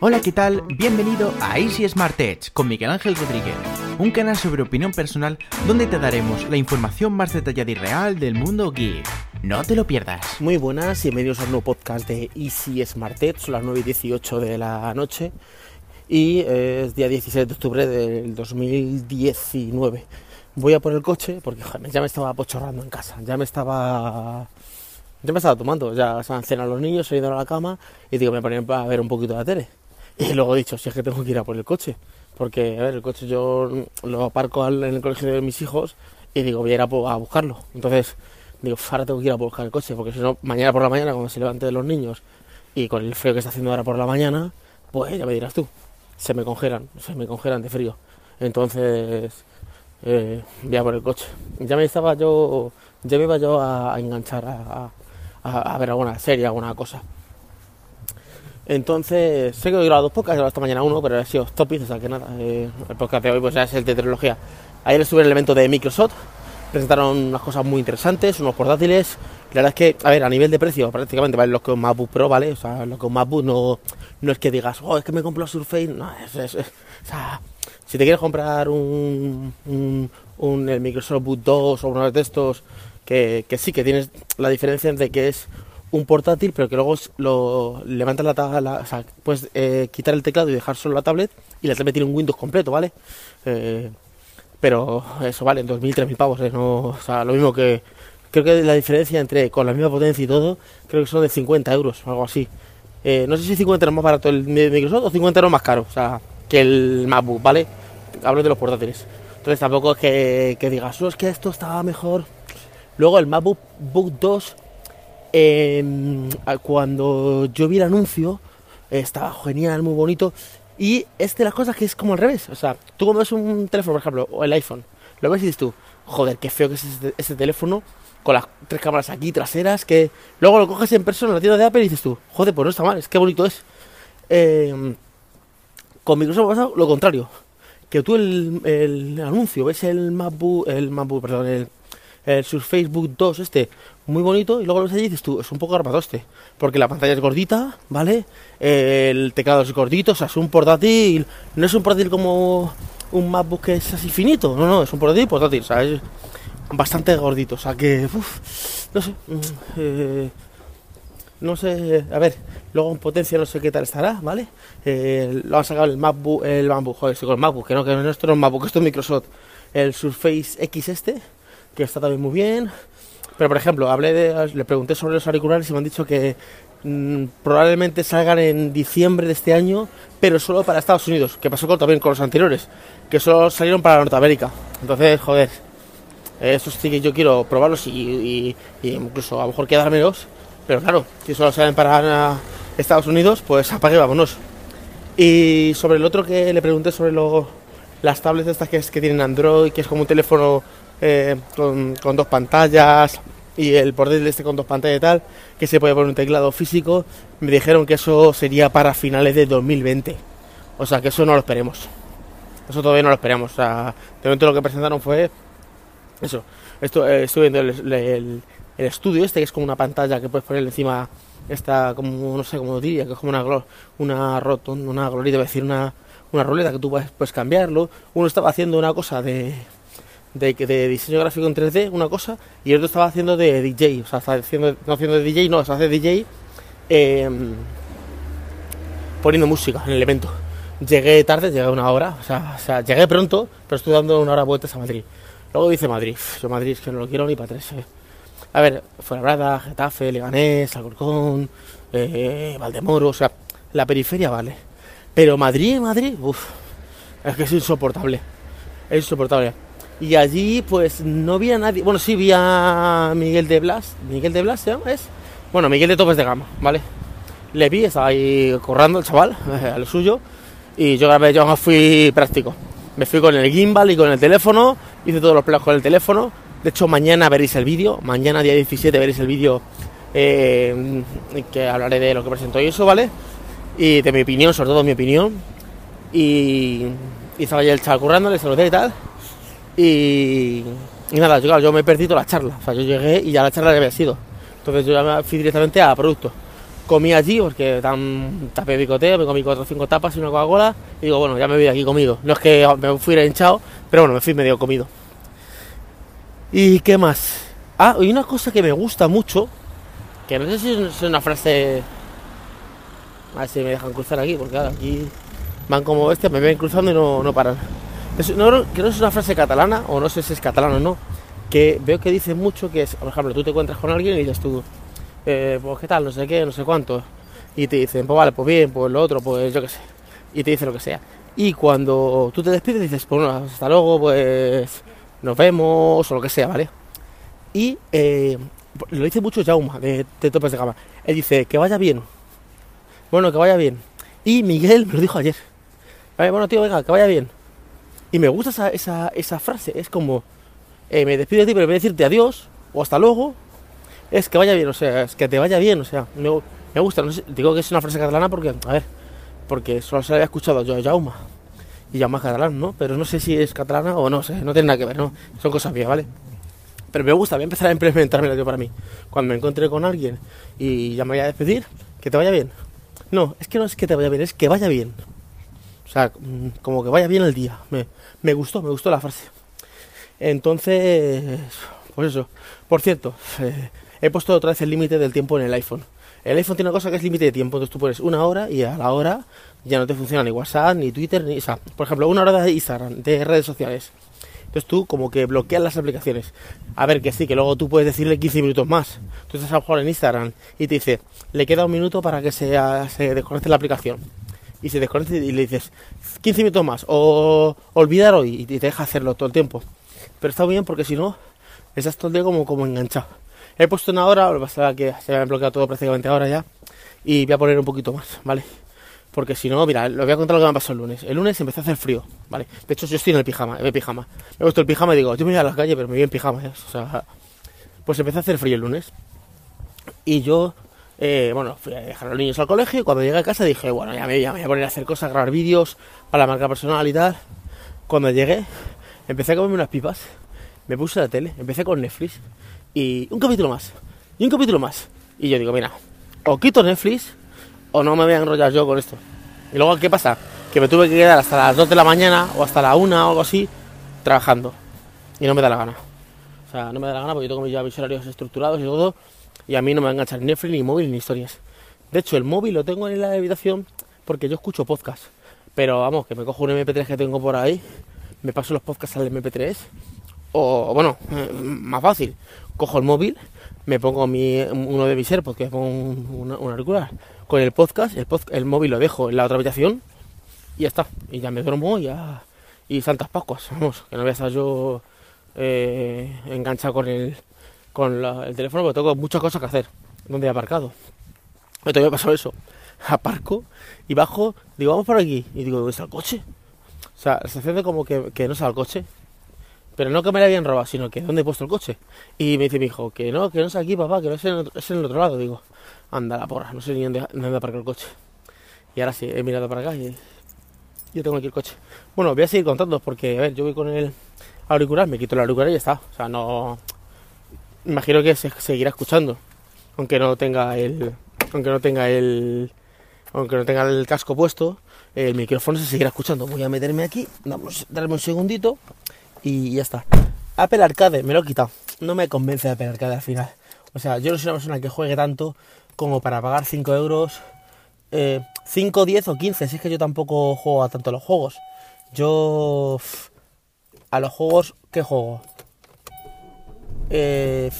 Hola, ¿qué tal? Bienvenido a Easy Smart Edge con Miguel Ángel Rodríguez, un canal sobre opinión personal donde te daremos la información más detallada y real del mundo geek. No te lo pierdas. Muy buenas y bienvenidos a un nuevo podcast de Easy Smart Edge, son las 9 y 18 de la noche y es día 16 de octubre del 2019. Voy a por el coche porque joder, ya me estaba pochorrando en casa, ya me estaba ya me estaba tomando, ya se han cenado los niños, han ido a la cama y digo, me ponía a ver un poquito de la tele. Y luego he dicho, si es que tengo que ir a por el coche, porque a ver, el coche yo lo aparco en el colegio de mis hijos y digo, voy a ir a, buscarlo. Entonces, digo, ahora tengo que ir a buscar el coche, porque si no, mañana por la mañana, cuando se levante de los niños y con el frío que está haciendo ahora por la mañana, pues ya me dirás tú, se me congelan, se me congelan de frío. Entonces, eh, voy a por el coche. Ya me estaba yo, ya me iba yo a, enganchar a, a, ver alguna serie, alguna cosa. Entonces, sé que he grabado dos podcasts, esta mañana uno, pero ha sido topic, o sea que nada, eh, el podcast de hoy pues ya es el de tecnología. Ayer estuve en el evento de Microsoft, presentaron unas cosas muy interesantes, unos portátiles. La verdad es que, a ver, a nivel de precio, prácticamente vale lo que un MacBook Pro, ¿vale? O sea, lo que un MacBook no, no es que digas, oh, es que me compro Surface, no, es, es, o sea, si te quieres comprar un, un, el Microsoft Boot 2 o uno de estos, que, que sí, que tienes la diferencia de que es un portátil, pero que luego lo levantas la tabla, o puedes eh, quitar el teclado y dejar solo la tablet y la tablet tiene un Windows completo, ¿vale? Eh, pero eso vale, en 2.000, 3.000 pavos, ¿eh? no, o sea, lo mismo que creo que la diferencia entre con la misma potencia y todo, creo que son de 50 euros algo así. Eh, no sé si 50 euros más barato el Microsoft o 50 euros más caro, o sea, que el MacBook, ¿vale? Hablo de los portátiles. Entonces tampoco es que, que digas, oh, es que esto estaba mejor. Luego el MacBook Book 2 Em, cuando yo vi el anuncio, estaba genial, muy bonito. Y es de las cosas que es como al revés. O sea, tú cuando un teléfono, por ejemplo, o el iPhone, lo ves y dices tú, joder, qué feo que es este, teléfono, con las tres cámaras aquí traseras, que luego lo coges en persona en la tienda de Apple y dices tú, joder, pues no está mal, es que bonito es. Em, con Microsoft pasa lo contrario. Que tú el, el anuncio, ves el MacBook, el MacBook, perdón, el, el Surface Book 2 este muy bonito y luego lo ves dices tú, es un poco garbadoste, porque la pantalla es gordita, ¿vale? El teclado es gordito, o sea, es un portátil, no es un portátil como un MacBook que es así finito, no, no, es un portátil portátil, o sea, es bastante gordito, o sea que, no sé, mm, eh, no sé, a ver, luego en potencia no sé qué tal estará, ¿vale? Eh, lo han sacado el MacBook, el MacBook, joder, con el MacBook, que no, que no, esto no es MacBook, esto es Microsoft, el Surface X este, que está también muy bien, pero por ejemplo, hablé de, le pregunté sobre los auriculares y me han dicho que mm, probablemente salgan en diciembre de este año, pero solo para Estados Unidos, que pasó con, también con los anteriores, que solo salieron para Norteamérica. Entonces, joder, eso sí que yo quiero probarlos y, incluso a lo mejor quedármelos, pero claro, si solo salen para Estados Unidos, pues apague vámonos. Y sobre el otro que le pregunté sobre las tablets estas que, es, que tienen Android, que es como un teléfono eh, con, dos pantallas y el portátil este con dos pantallas y tal, que se puede poner un teclado físico, me dijeron que eso sería para finales de 2020. O sea, que eso no lo esperemos. Eso todavía no lo esperamos. O de momento lo que presentaron fue eso. Esto, eh, estoy viendo el, estudio este, que es como una pantalla que puedes poner encima, esta, como, no sé cómo diría, que es como una, una rotonda, una glorita, decir, una, una ruleta que tú puedes, puedes cambiarlo. Uno estaba haciendo una cosa de de, diseño gráfico en 3D, una cosa, y el otro estaba haciendo de DJ, o sea, estaba haciendo, no haciendo de DJ, no, estaba hace DJ poniendo música en el evento. Llegué tarde, llegué una hora, o sea, o llegué pronto, pero estuve dando una hora vueltas a Madrid. Luego dice Madrid, yo Madrid es que no lo quiero ni para tres. Eh. A ver, Fuera Getafe, Leganés, Alcorcón, eh, Valdemoro, o sea, la periferia vale. Pero Madrid, Madrid, uff, es que es insoportable. Es insoportable. Y allí pues no vi a nadie, bueno sí vi a Miguel de Blas, Miguel de Blas ¿se Es, bueno Miguel de Topes de Gama, ¿vale? Le vi, estaba ahí corrando el chaval, a lo suyo, y yo, yo me fui práctico. Me fui con el gimbal y con el teléfono, hice todos los planos con el teléfono. De hecho, mañana veréis el vídeo, mañana día 17 veréis el vídeo eh, que hablaré de lo que presento y eso, ¿vale? Y de mi opinión, sobre todo mi opinión. Y, y estaba ya el chaval currando, le saludé y tal. Y, nada, yo, me he perdido la charla. O sea, yo llegué y ya la charla había sido. Entonces yo ya me fui directamente a producto. comí allí porque tan tapé picoteo, me comí cuatro o cinco tapas y una Coca-Cola y digo, bueno, ya me voy de aquí comido. No es que me fui hinchado, pero bueno, me fui medio comido. ¿Y qué más? Ah, y una cosa que me gusta mucho, que no sé si es una frase... A ver si me dejan cruzar aquí, porque aquí van como bestias, me ven cruzando y no, no paran. Es, no, creo que es una frase catalana, o no sé si es catalana o no, que veo que dice mucho que es, por ejemplo, tú te encuentras con alguien y dices tú, eh, pues qué tal, no sé qué, no sé cuánto, y te dicen, pues vale, pues bien, pues lo otro, pues yo qué sé, y te dicen lo que sea. Y cuando tú te despides dices, pues bueno, hasta luego, pues nos vemos, o lo que sea, ¿vale? Y eh, lo dice mucho Jauma, de, de Topes de Gama. Él dice, que vaya bien. Bueno, que vaya bien. Y Miguel me lo dijo ayer. Bueno, tío, venga, que vaya bien. Y me gusta esa, esa, esa frase, es como, eh, me despido de ti, pero vez de decirte adiós o hasta luego, es que vaya bien, o sea, es que te vaya bien, o sea, me, me gusta, no sé, digo que es una frase catalana porque, a ver, porque solo se la había escuchado yo a Jauma, y Jauma es catalán, ¿no? Pero no sé si es catalana o no sé, no tiene nada que ver, ¿no? Son cosas mías, ¿vale? Pero me gusta, voy a empezar a implementármela yo para mí. Cuando me encuentre con alguien y ya me voy a despedir, que te vaya bien. No, es que no es que te vaya bien, es que vaya bien. O sea, mm, como que vaya bien el día. Me, me gustó, me gustó la frase. Entonces, pues eso. Por cierto, eh, he puesto otra vez el límite del tiempo en el iPhone. El iPhone tiene una cosa que es límite de tiempo, entonces tú pones una hora y a la hora ya no te funciona ni WhatsApp, ni Twitter, ni... O sea, por ejemplo, una hora de Instagram, de redes sociales. Entonces tú como que bloqueas las aplicaciones. A ver, que sí, que luego tú puedes decirle 15 minutos más. Tú estás a mejor en Instagram y te dice, le queda un minuto para que se, se desconecte la aplicación. Y se desconecte y le dices, 15 minutos más, o olvidar hoy, y te deja hacerlo todo el tiempo. Pero está bien porque si no, estás todo el día como, como enganchado. He puesto una hora, lo que pasa que se me ha bloqueado todo prácticamente ahora ya. Y voy a poner un poquito más, ¿vale? Porque si no, mira, lo voy a contar lo que me pasó el lunes. El lunes empezó a hacer frío, ¿vale? De hecho, yo estoy en el pijama, en el pijama. Me he puesto el pijama y digo, yo me voy a la calle, pero me voy en pijama, ¿eh? O sea, pues empezó a hacer frío el lunes. Y yo, eh, bueno, fui a dejar a los niños al colegio y cuando llegué a casa dije, bueno, ya me, voy a poner a hacer cosas, grabar vídeos para la marca personal y tal. Cuando llegué, empecé a comerme unas pipas, me puse la tele, empecé con Netflix y un capítulo más, y un capítulo más. Y yo digo, mira, o quito Netflix o no me voy a enrollar yo con esto. Y luego, ¿qué pasa? Que me tuve que quedar hasta las 2 de la mañana o hasta la 1 o algo así trabajando. Y no me da la gana. O sea, no me da la gana porque yo tengo ya mis horarios estructurados y todo. Y a mí no me va a enganchar Netflix, ni móvil, ni historias. De hecho, el móvil lo tengo en la habitación porque yo escucho podcast. Pero vamos, que me cojo un MP3 que tengo por ahí, me paso los podcasts al MP3. O, bueno, eh, más fácil, cojo el móvil, me pongo mi, uno de mis AirPods, que pongo un, auricular, con el podcast, el, pod, el móvil lo dejo en la otra habitación y ya está. Y ya me duermo ya. Y santas pascuas, vamos, que no voy a estar yo eh, enganchado con el, con la, el teléfono porque tengo muchas cosas que hacer. Donde he aparcado. Me todavía pasado eso. Aparco y bajo, digo, vamos por aquí. Y digo, ¿dónde está el coche? O sea, la sensación como que, que no está el coche. Pero no que me la habían robado, sino que ¿dónde he puesto el coche? Y me dice mi hijo, que no, que no es aquí, papá, que no es en, el, es en el otro lado. Digo, anda la porra, no sé ni dónde, dónde aparcar el coche. Y ahora sí, he mirado para acá y yo tengo aquí el coche. Bueno, voy a seguir contando porque, a ver, yo voy con el auricular, me quito el auricular y ya está. O sea, no... Imagino que se seguirá escuchando. Aunque no tenga el... Aunque no tenga el... Aunque no tenga el casco puesto, el micrófono se seguirá escuchando. Voy a meterme aquí, vamos, darme un segundito y ya está. Apple Arcade, me lo he quitado. No me convence Apple Arcade al final. O sea, yo no soy una persona que juegue tanto como para pagar 5 euros. Eh, 5, 10 o 15. Si es que yo tampoco juego a tanto los juegos. Yo. A los juegos, ¿qué juego? Eh,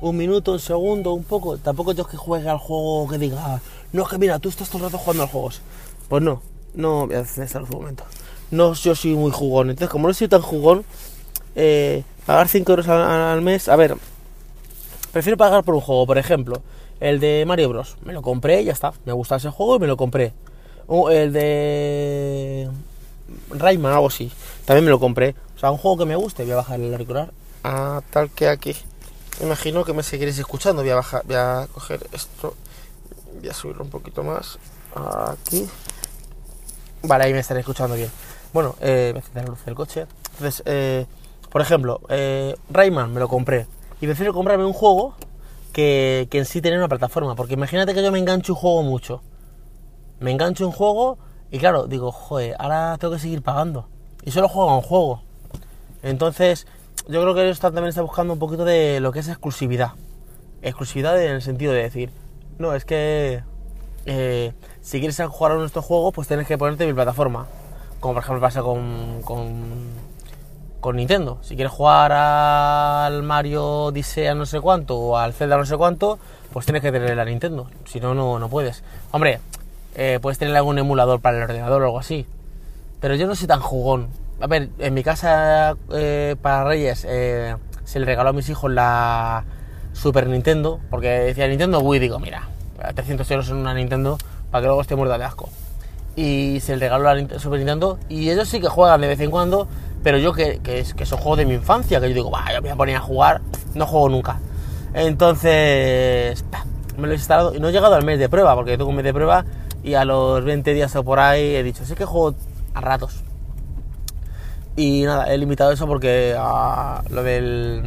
un minuto, un segundo, un poco. Tampoco yo que juegue al juego que diga. No, es que mira, tú estás todo el rato jugando a juegos. Pues no, no voy a hacer eso en su momento. No, yo soy muy jugón. Entonces, como no soy tan jugón, eh, pagar 5 euros al, mes. A ver, prefiero pagar por un juego, por ejemplo, el de Mario Bros. Me lo compré ya está. Me gusta ese juego y me lo compré. O el de Rayman, algo así. También me lo compré. O sea, un juego que me guste, voy a bajar el auricular. Tal que aquí. Imagino que me seguiréis escuchando. Voy a bajar, voy a coger esto. Voy a subirlo un poquito más. Aquí. Vale, ahí me estaré escuchando bien. Bueno, eh, me encender la luz del coche. Entonces, eh, por ejemplo, eh, Rayman me lo compré. Y prefiero comprarme un juego que, que en sí tener una plataforma. Porque imagínate que yo me engancho un juego mucho. Me engancho un juego y claro, digo, joder, ahora tengo que seguir pagando. Y solo juego a un juego. Entonces, yo creo que ellos también está buscando un poquito de lo que es exclusividad. Exclusividad en el sentido de decir, no, es que eh, si quieres jugar a nuestro juego, pues tienes que ponerte mi plataforma. Como por ejemplo pasa con, con, con Nintendo. Si quieres jugar al Mario Odisea no sé cuánto o al Zelda no sé cuánto, pues tienes que tener la Nintendo. Si no, no, puedes. Hombre, eh, puedes tener algún emulador para el ordenador o algo así. Pero yo no soy tan jugón. A ver, en mi casa eh, para Reyes eh, se le regaló a mis hijos la Super Nintendo, porque decía Nintendo Wii, digo, mira, 300 euros en una Nintendo para que luego esté muerta de asco. Y se le regaló la Super Nintendo y ellos sí que juegan de vez en cuando, pero yo que, que, que son juegos de mi infancia, que yo digo, va, yo me voy a poner a jugar, no juego nunca. Entonces, me lo he instalado y no he llegado al mes de prueba, porque tengo un mes de prueba y a los 20 días o por ahí he dicho, sí que juego a ratos. Y nada, he limitado eso porque ah, lo, del,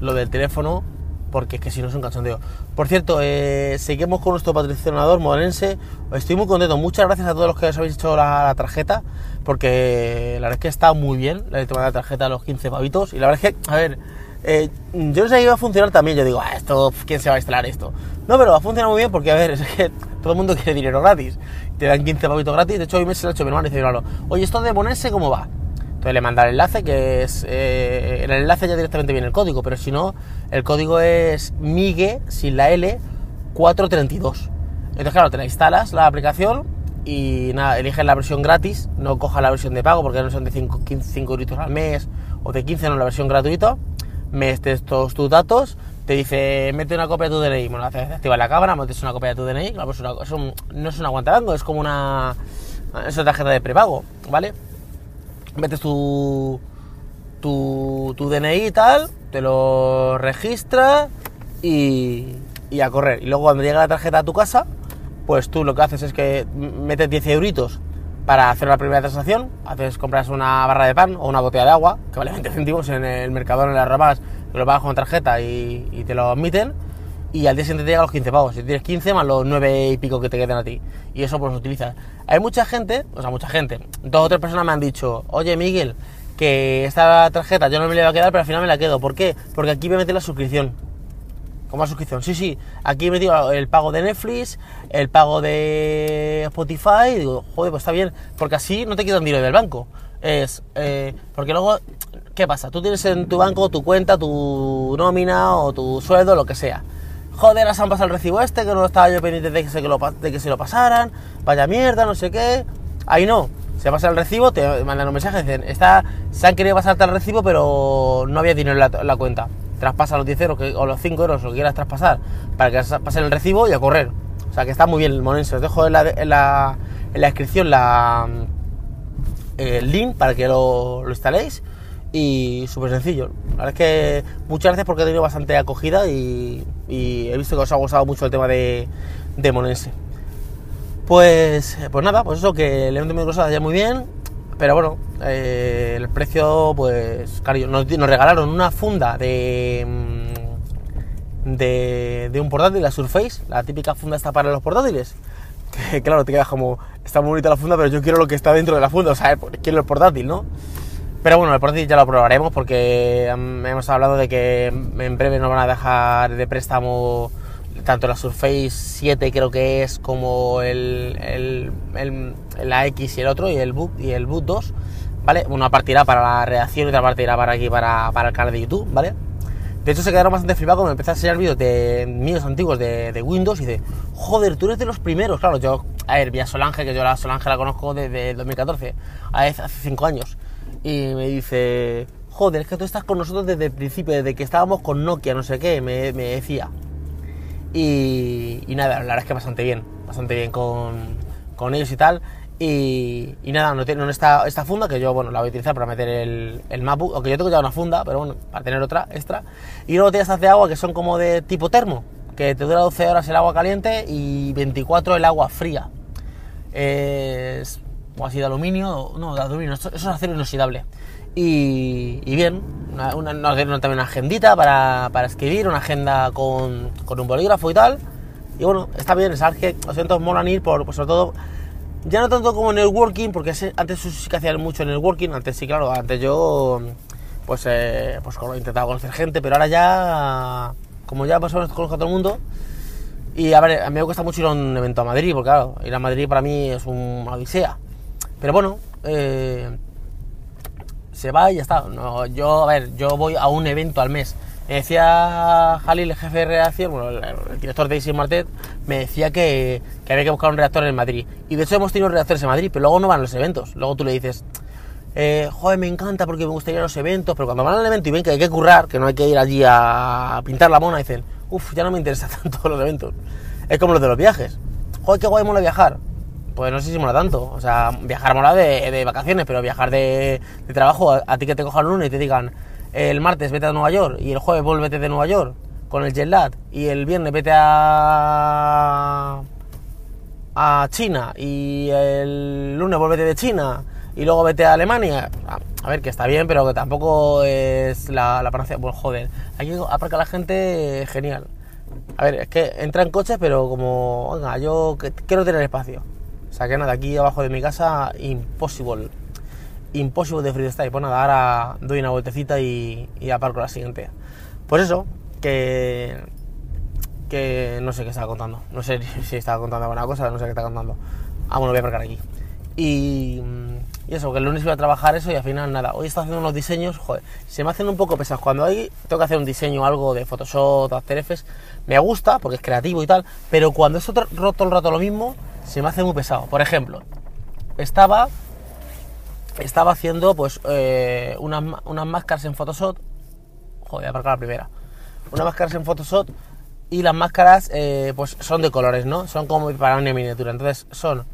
lo del teléfono, porque es que si no es un cachondeo. Por cierto, eh, seguimos con nuestro patrocinador modense. Estoy muy contento. Muchas gracias a todos los que os habéis hecho la, tarjeta, porque la verdad es que está muy bien la de la tarjeta a los 15 pavitos. Y la verdad es que, a ver, eh, yo no sé si iba a funcionar también. Yo digo, ah, esto, ¿quién se va a instalar esto? No, pero va a funcionar muy bien porque, a ver, es que todo el mundo quiere dinero gratis. Te dan 15 pavitos gratis. De hecho, hoy me se lo ha hecho mi hermano y dice, oye, esto de Monense, ¿cómo va? Entonces le manda el enlace, que es. Eh, el enlace ya directamente viene el código, pero si no, el código es MIGUE sin la L 432. Entonces, claro, te la instalas la aplicación y nada, eliges la versión gratis, no cojas la versión de pago porque no son de 5, 5 euros al mes o de 15, no la versión gratuita. Metes todos tus datos, te dice mete una copia de tu DNI, bueno, activa la cámara, metes una copia de tu DNI, pues no es una aguantarango, es como una. Es una tarjeta de prepago, ¿vale? Metes tu, tu, tu DNI y tal, te lo registra y, y, a correr. Y luego cuando llega la tarjeta a tu casa, pues tú lo que haces es que metes 10 euritos para hacer la primera transacción, haces, compras una barra de pan o una botella de agua, que vale 20 céntimos en el mercado en las ramas, te lo pagas con tarjeta y te lo admiten y al día siguiente te llegan los 15 pavos. Si tienes 15 más los 9 y pico que te quedan a ti. Y eso pues lo utilizas. Hay mucha gente, o sea, mucha gente, dos o tres personas me han dicho, oye Miguel, que esta tarjeta yo no me la voy a quedar, pero al final me la quedo. ¿Por qué? Porque aquí voy a meter la suscripción. ¿Cómo la suscripción? Sí, sí. Aquí he metido el pago de Netflix, el pago de Spotify. Y digo, joder, pues está bien. Porque así no te quitan dinero del banco. Es, eh, porque luego, ¿qué pasa? Tú tienes en tu banco tu cuenta, tu nómina o tu sueldo, lo que sea joder, se han pasado el recibo este, que no estaba yo pendiente de que, se, lo, pasaran, vaya mierda, no sé qué. Ahí no, se pasa el recibo, te mandan un mensaje, dicen, está, se han querido pasarte el recibo, pero no había dinero en la, cuenta. Traspasa los 10 euros o los 5 euros, lo que quieras traspasar, para que pasen el recibo y a correr. O sea que está muy bien el monense. Os dejo en la, en la, en la descripción la, el link para que lo, lo instaléis y súper sencillo. La verdad es que muchas gracias porque he tenido bastante acogida y, he visto que os ha gustado mucho el tema de, de Monense. Pues, pues nada, pues eso, que le hemos cosas ya muy bien, pero bueno, eh, el precio, pues, claro, nos, nos, regalaron una funda de, mm, de, de un portátil, la Surface, la típica funda está para los portátiles. Que claro, te quedas como, está muy bonita la funda, pero yo quiero lo que está dentro de la funda, o sea, quiero el portátil, ¿no? Pero bueno, el portátil ya lo probaremos porque hemos hablado de que en breve nos van a dejar de préstamo tanto la Surface 7 creo que es como el, el, la X y el otro y el Boot y el Boot 2, ¿vale? Una parte irá para la reacción y otra parte irá para aquí para, para el canal de YouTube, ¿vale? De hecho se quedaron bastante flipados cuando empecé a enseñar vídeos de míos antiguos de, de, Windows y de, joder, tú eres de los primeros, claro, yo, a ver, vi a Solange, que yo la Solange la conozco desde el 2014, hace 5 años y me dice, joder, es que tú estás con nosotros desde el principio, desde que estábamos con Nokia, no sé qué, me, decía. Y, nada, la verdad es que bastante bien, bastante bien con, ellos y tal. Y, nada, no, no está esta funda que yo, bueno, la voy a utilizar para meter el, el MacBook, aunque yo tengo ya una funda, pero bueno, para tener otra extra. Y luego estas de agua que son como de tipo termo, que te dura 12 horas el agua caliente y 24 el agua fría. O así de aluminio, no, de aluminio, eso es acero inoxidable. Y, bien, una, una, dieron también una agendita para, para escribir, una agenda con, con, un bolígrafo y tal. Y bueno, está bien, sabes que los eventos molan ir por, pues sobre todo, ya no tanto como networking, porque antes sí que hacían mucho networking, antes sí, claro, antes yo pues, eh, pues intentaba conocer gente, pero ahora ya, como ya más o menos conozco a todo el mundo, y a ver, a mí me cuesta mucho ir a un evento a Madrid, porque claro, ir a Madrid para mí es una odisea. Pero bueno, eh, se va y ya está. No, yo, a ver, yo voy a un evento al mes. Me decía Jalil, el jefe de redacción, bueno, el, director de Easy Martet, me decía que, que, había que buscar un redactor en Madrid. Y de hecho hemos tenido redactores en Madrid, pero luego no van a los eventos. Luego tú le dices, eh, joder, me encanta porque me gustaría los eventos, pero cuando van al evento y ven que hay que currar, que no hay que ir allí a pintar la mona, dicen, uff, ya no me interesa tanto los eventos. Es como los de los viajes. Joder, qué guay mola viajar. Pues no sé si mola tanto. O sea, viajar mola de, de vacaciones, pero viajar de, de trabajo, a, ti que te cojan el lunes y te digan, el martes vete a Nueva York y el jueves vuélvete de Nueva York con el jet lag y el viernes vete a a China y el lunes vuélvete de China y luego vete a Alemania. A ver, que está bien, pero que tampoco es la, la panacea. Bueno, joder, aquí aparca la gente genial. A ver, es que entra en coches, pero como, venga, yo quiero tener espacio. Sea que nada, aquí abajo de mi casa, imposible. Imposible de freestyle. Pues nada, ahora doy una vueltecita y, aparco la siguiente. Pues eso, que. Que no sé qué estaba contando. No sé si estaba contando alguna cosa, no sé qué está contando. Ah, bueno, voy a aparcar aquí. Y, y, eso, que el lunes iba a trabajar eso y al final nada. Hoy está haciendo unos diseños, joder, se me hacen un poco pesados. Cuando hoy tengo que hacer un diseño algo de Photoshop, After Effects, me gusta porque es creativo y tal, pero cuando es otro, todo el rato lo mismo, se me hace muy pesado. Por ejemplo, estaba estaba haciendo pues eh, unas, unas, máscaras en Photoshop. Joder, voy a aparcar la primera. Unas máscaras en Photoshop y las máscaras eh, pues son de colores, ¿no? Son como para una miniatura. Entonces son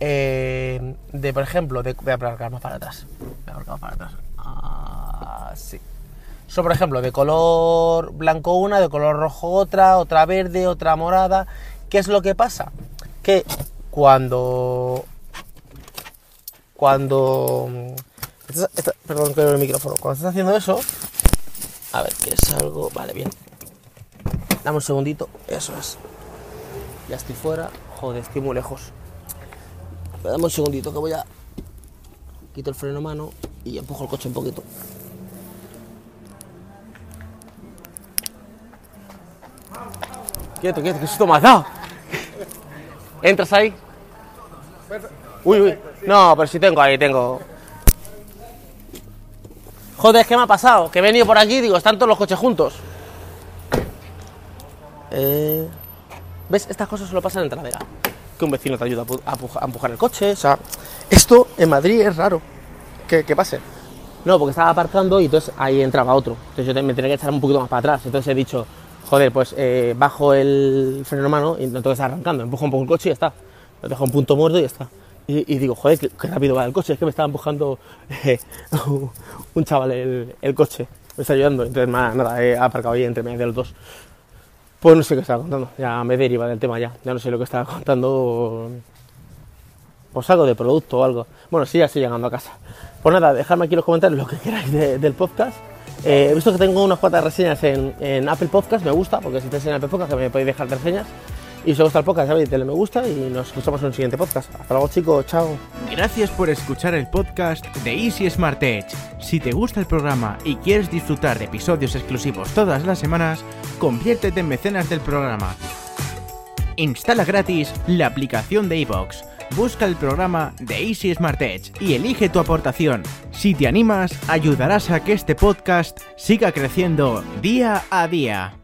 eh, de, por ejemplo, de, voy a aparcar más para atrás. Voy a aparcar más para atrás. Así. Son, por ejemplo, de color blanco una, de color rojo otra, otra verde, otra morada. ¿Qué es lo que pasa? Que cuando cuando perdón que el micrófono. Cuando estás haciendo eso a ver que es algo vale bien. Dame un segundito eso es. Ya estoy fuera. Joder estoy muy lejos. Dame un segundito que voy a quito el freno mano y empujo el coche un poquito. Quieto quieto que susto me has dado entras ahí Uy, uy. No, pero si tengo ahí, tengo. Joder, ¿qué me ha pasado? Que he venido por aquí y digo, están todos los coches juntos. Eh... ¿Ves? Estas cosas solo pasan en trasera. Que un vecino te ayuda a, empujar, el coche. O sea, esto en Madrid es raro que, que, pase. No, porque estaba aparcando y entonces ahí entraba otro. Entonces yo me tenía que echar un poquito más para atrás. Entonces he dicho, joder, pues eh, bajo el freno mano y entonces arrancando. Empujo un poco el coche y ya está. Lo dejo un punto muerto y ya está. Y, digo, joder, qué, rápido va el coche, es que me estaba empujando eh, un chaval el, coche, me está ayudando, entonces nada, he aparcado ahí entre medio de los dos. Pues no sé qué estaba contando, ya me deriva del tema ya, ya no sé lo que estaba contando, pues algo de producto o algo. Bueno, sí, ya estoy llegando a casa. Pues nada, dejadme aquí en los comentarios lo que queráis de, del podcast. Eh, he visto que tengo unas cuantas reseñas en, en, Apple Podcast, me gusta, porque si estáis en Apple Podcast me podéis dejar reseñas. Y si os gusta el podcast, sabéis, me gusta y nos escuchamos en un siguiente podcast. Hasta luego, chicos. Chao. Gracias por escuchar el podcast de Easy Smart Edge. Si te gusta el programa y quieres disfrutar de episodios exclusivos todas las semanas, conviértete en mecenas del programa. Instala gratis la aplicación de iVoox. Busca el programa de Easy Smart Edge y elige tu aportación. Si te animas, ayudarás a que este podcast siga creciendo día a día.